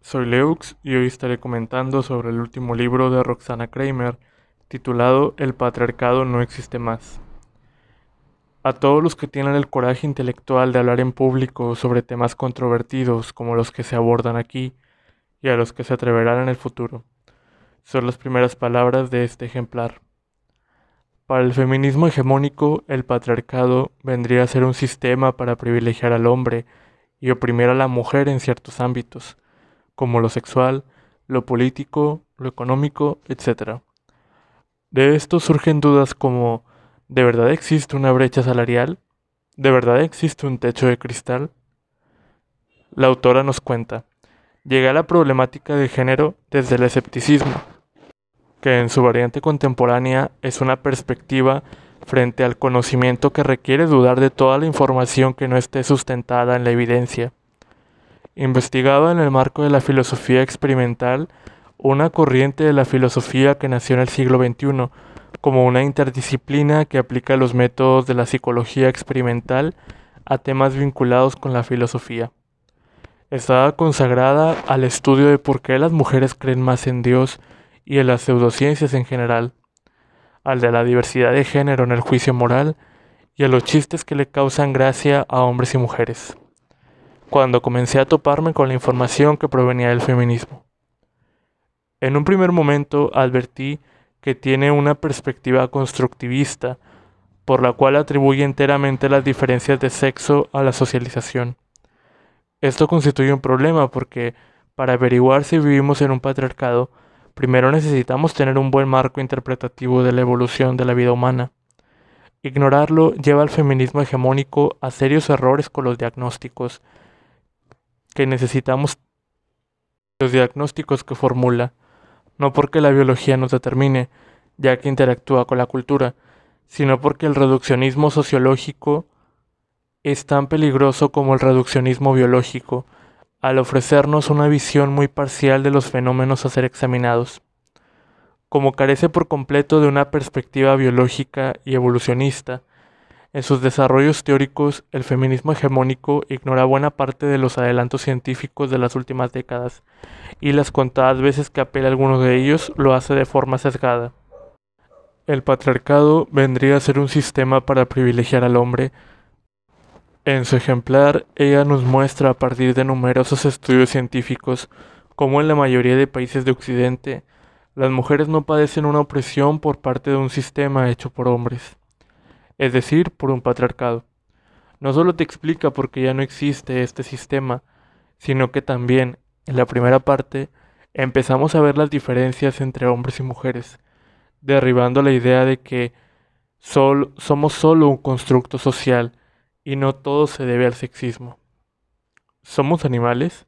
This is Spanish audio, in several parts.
soy Leux y hoy estaré comentando sobre el último libro de Roxana Kramer, titulado El patriarcado no existe más. A todos los que tienen el coraje intelectual de hablar en público sobre temas controvertidos como los que se abordan aquí, y a los que se atreverán en el futuro, son las primeras palabras de este ejemplar. Para el feminismo hegemónico, el patriarcado vendría a ser un sistema para privilegiar al hombre y oprimir a la mujer en ciertos ámbitos, como lo sexual, lo político, lo económico, etc. De esto surgen dudas como ¿de verdad existe una brecha salarial? ¿De verdad existe un techo de cristal? La autora nos cuenta, llega a la problemática de género desde el escepticismo, que en su variante contemporánea es una perspectiva frente al conocimiento que requiere dudar de toda la información que no esté sustentada en la evidencia. Investigaba en el marco de la filosofía experimental una corriente de la filosofía que nació en el siglo XXI como una interdisciplina que aplica los métodos de la psicología experimental a temas vinculados con la filosofía. Estaba consagrada al estudio de por qué las mujeres creen más en Dios y en las pseudociencias en general, al de la diversidad de género en el juicio moral y a los chistes que le causan gracia a hombres y mujeres, cuando comencé a toparme con la información que provenía del feminismo. En un primer momento advertí que tiene una perspectiva constructivista, por la cual atribuye enteramente las diferencias de sexo a la socialización. Esto constituye un problema porque, para averiguar si vivimos en un patriarcado, primero necesitamos tener un buen marco interpretativo de la evolución de la vida humana. Ignorarlo lleva al feminismo hegemónico a serios errores con los diagnósticos que necesitamos los diagnósticos que formula, no porque la biología nos determine, ya que interactúa con la cultura, sino porque el reduccionismo sociológico es tan peligroso como el reduccionismo biológico, al ofrecernos una visión muy parcial de los fenómenos a ser examinados. Como carece por completo de una perspectiva biológica y evolucionista, en sus desarrollos teóricos el feminismo hegemónico ignora buena parte de los adelantos científicos de las últimas décadas, y las contadas veces que apela a alguno de ellos lo hace de forma sesgada. El patriarcado vendría a ser un sistema para privilegiar al hombre, en su ejemplar, ella nos muestra a partir de numerosos estudios científicos cómo en la mayoría de países de Occidente las mujeres no padecen una opresión por parte de un sistema hecho por hombres, es decir, por un patriarcado. No solo te explica por qué ya no existe este sistema, sino que también, en la primera parte, empezamos a ver las diferencias entre hombres y mujeres, derribando la idea de que somos solo un constructo social y no todo se debe al sexismo. ¿Somos animales?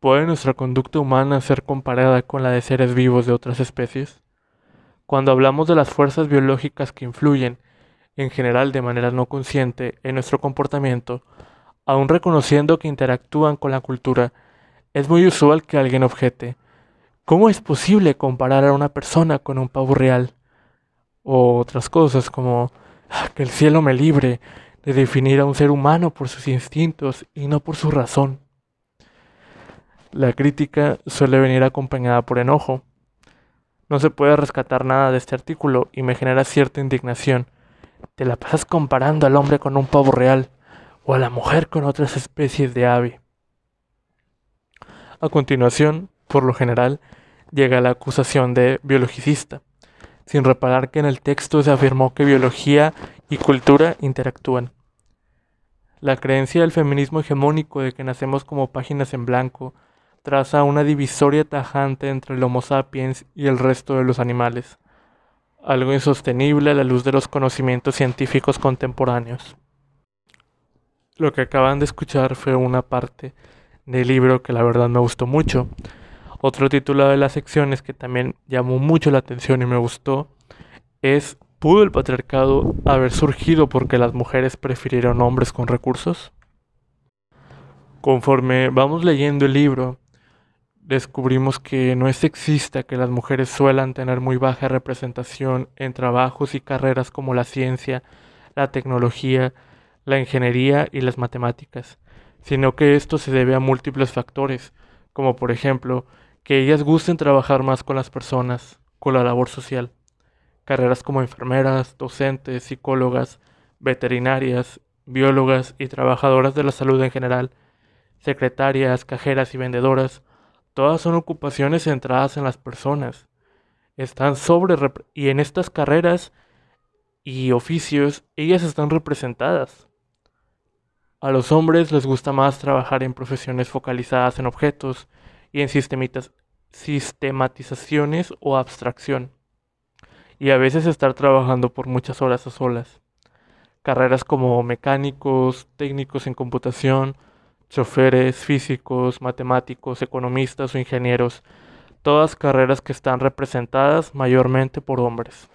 ¿Puede nuestra conducta humana ser comparada con la de seres vivos de otras especies? Cuando hablamos de las fuerzas biológicas que influyen, en general de manera no consciente, en nuestro comportamiento, aun reconociendo que interactúan con la cultura, es muy usual que alguien objete, ¿cómo es posible comparar a una persona con un pavo real? O otras cosas como, ah, que el cielo me libre, de definir a un ser humano por sus instintos y no por su razón. La crítica suele venir acompañada por enojo. No se puede rescatar nada de este artículo y me genera cierta indignación. Te la pasas comparando al hombre con un pavo real o a la mujer con otras especies de ave. A continuación, por lo general, llega la acusación de biologicista, sin reparar que en el texto se afirmó que biología y cultura interactúan. La creencia del feminismo hegemónico de que nacemos como páginas en blanco traza una divisoria tajante entre el Homo sapiens y el resto de los animales, algo insostenible a la luz de los conocimientos científicos contemporáneos. Lo que acaban de escuchar fue una parte del libro que la verdad me gustó mucho. Otro título de las secciones que también llamó mucho la atención y me gustó es ¿Pudo el patriarcado haber surgido porque las mujeres prefirieron hombres con recursos? Conforme vamos leyendo el libro, descubrimos que no es sexista que las mujeres suelan tener muy baja representación en trabajos y carreras como la ciencia, la tecnología, la ingeniería y las matemáticas, sino que esto se debe a múltiples factores, como por ejemplo que ellas gusten trabajar más con las personas, con la labor social. Carreras como enfermeras, docentes, psicólogas, veterinarias, biólogas y trabajadoras de la salud en general, secretarias, cajeras y vendedoras, todas son ocupaciones centradas en las personas. Están sobre y en estas carreras y oficios ellas están representadas. A los hombres les gusta más trabajar en profesiones focalizadas en objetos y en sistematizaciones o abstracción, y a veces estar trabajando por muchas horas a solas. Carreras como mecánicos, técnicos en computación, choferes, físicos, matemáticos, economistas o ingenieros, todas carreras que están representadas mayormente por hombres.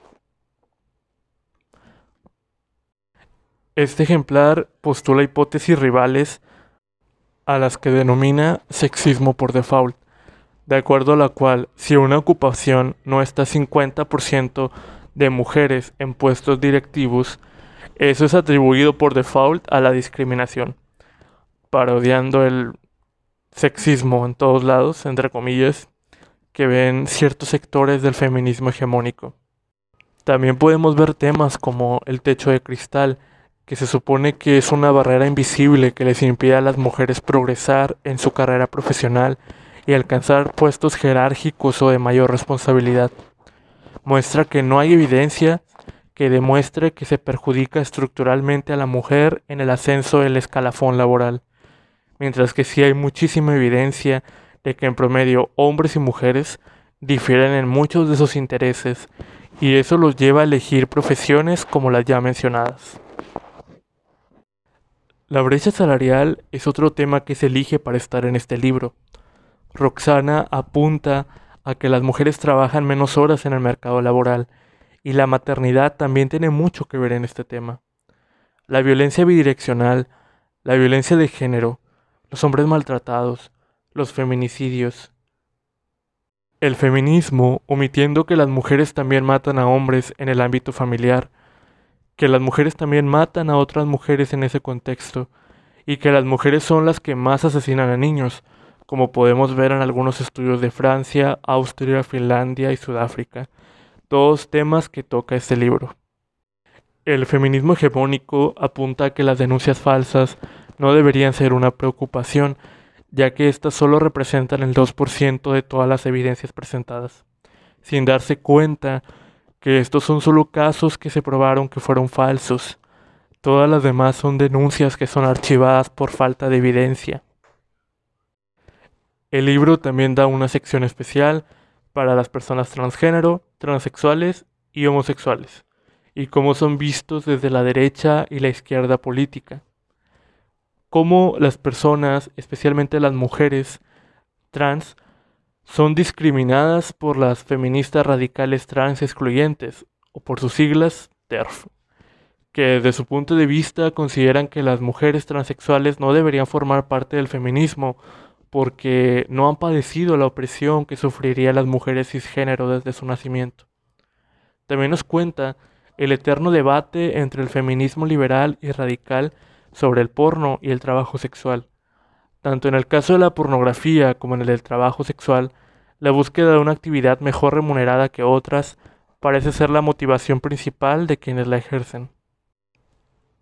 Este ejemplar postula hipótesis rivales a las que denomina sexismo por default, de acuerdo a la cual si una ocupación no está 50% de mujeres en puestos directivos, eso es atribuido por default a la discriminación, parodiando el sexismo en todos lados, entre comillas, que ven ciertos sectores del feminismo hegemónico. También podemos ver temas como el techo de cristal, que se supone que es una barrera invisible que les impide a las mujeres progresar en su carrera profesional y alcanzar puestos jerárquicos o de mayor responsabilidad. Muestra que no hay evidencia que demuestre que se perjudica estructuralmente a la mujer en el ascenso del escalafón laboral, mientras que sí hay muchísima evidencia de que en promedio hombres y mujeres difieren en muchos de sus intereses y eso los lleva a elegir profesiones como las ya mencionadas. La brecha salarial es otro tema que se elige para estar en este libro. Roxana apunta a que las mujeres trabajan menos horas en el mercado laboral y la maternidad también tiene mucho que ver en este tema. La violencia bidireccional, la violencia de género, los hombres maltratados, los feminicidios. El feminismo, omitiendo que las mujeres también matan a hombres en el ámbito familiar, que las mujeres también matan a otras mujeres en ese contexto y que las mujeres son las que más asesinan a niños, como podemos ver en algunos estudios de Francia, Austria, Finlandia y Sudáfrica, todos temas que toca este libro. El feminismo hegemónico apunta a que las denuncias falsas no deberían ser una preocupación, ya que éstas solo representan el 2% de todas las evidencias presentadas, sin darse cuenta que estos son solo casos que se probaron que fueron falsos. Todas las demás son denuncias que son archivadas por falta de evidencia. El libro también da una sección especial para las personas transgénero, transexuales y homosexuales, y cómo son vistos desde la derecha y la izquierda política. Cómo las personas, especialmente las mujeres trans, son discriminadas por las feministas radicales trans excluyentes, o por sus siglas TERF, que desde su punto de vista consideran que las mujeres transexuales no deberían formar parte del feminismo porque no han padecido la opresión que sufrirían las mujeres cisgénero desde su nacimiento. También nos cuenta el eterno debate entre el feminismo liberal y radical sobre el porno y el trabajo sexual. Tanto en el caso de la pornografía como en el del trabajo sexual, la búsqueda de una actividad mejor remunerada que otras parece ser la motivación principal de quienes la ejercen.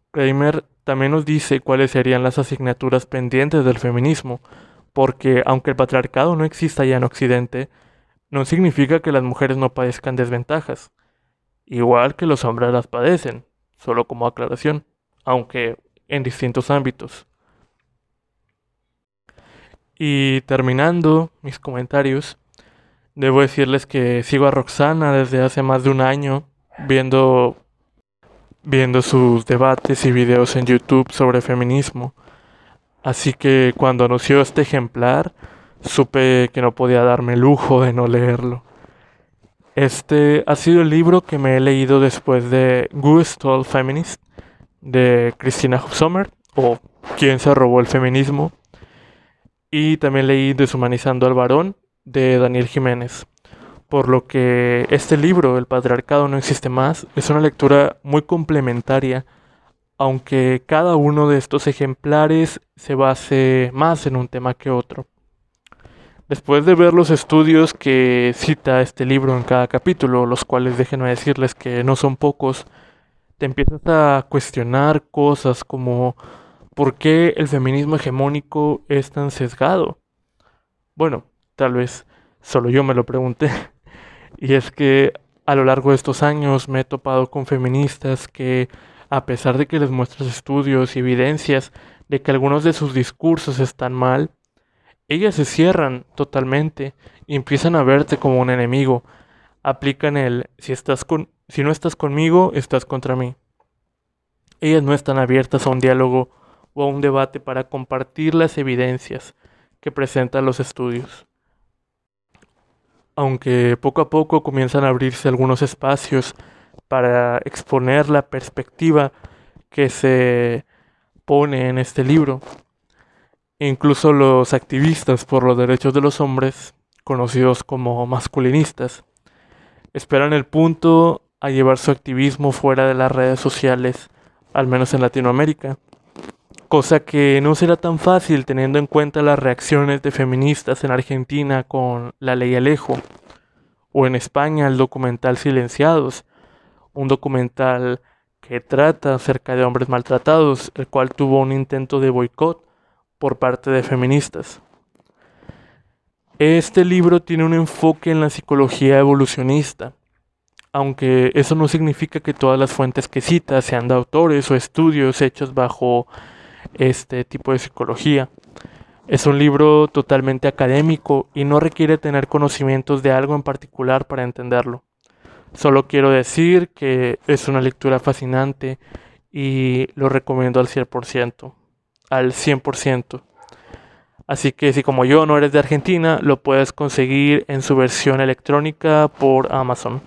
Kramer también nos dice cuáles serían las asignaturas pendientes del feminismo, porque aunque el patriarcado no exista ya en Occidente, no significa que las mujeres no padezcan desventajas, igual que los hombres las padecen, solo como aclaración, aunque en distintos ámbitos. Y terminando mis comentarios, debo decirles que sigo a Roxana desde hace más de un año viendo viendo sus debates y videos en YouTube sobre feminismo. Así que cuando anunció este ejemplar, supe que no podía darme el lujo de no leerlo. Este ha sido el libro que me he leído después de Goose Told Feminist de Christina Sommer o Quién se robó el feminismo y también leí Deshumanizando al varón de Daniel Jiménez. Por lo que este libro, El patriarcado no existe más, es una lectura muy complementaria, aunque cada uno de estos ejemplares se base más en un tema que otro. Después de ver los estudios que cita este libro en cada capítulo, los cuales déjenme decirles que no son pocos, te empiezas a cuestionar cosas como ¿por qué el feminismo hegemónico es tan sesgado? Bueno, tal vez solo yo me lo pregunté. Y es que a lo largo de estos años me he topado con feministas que, a pesar de que les muestras estudios y evidencias de que algunos de sus discursos están mal, ellas se cierran totalmente y empiezan a verte como un enemigo. Aplican el si estás con si no estás conmigo, estás contra mí. Ellas no están abiertas a un diálogo o a un debate para compartir las evidencias que presentan los estudios. Aunque poco a poco comienzan a abrirse algunos espacios para exponer la perspectiva que se pone en este libro, Incluso los activistas por los derechos de los hombres, conocidos como masculinistas, esperan el punto a llevar su activismo fuera de las redes sociales, al menos en Latinoamérica, cosa que no será tan fácil teniendo en cuenta las reacciones de feministas en Argentina con la ley Alejo, o en España el documental Silenciados, un documental que trata acerca de hombres maltratados, el cual tuvo un intento de boicot por parte de feministas. Este libro tiene un enfoque en la psicología evolucionista, aunque eso no significa que todas las fuentes que cita sean de autores o estudios hechos bajo este tipo de psicología. Es un libro totalmente académico y no requiere tener conocimientos de algo en particular para entenderlo. Solo quiero decir que es una lectura fascinante y lo recomiendo al 100% al 100%. Así que si como yo no eres de Argentina, lo puedes conseguir en su versión electrónica por Amazon.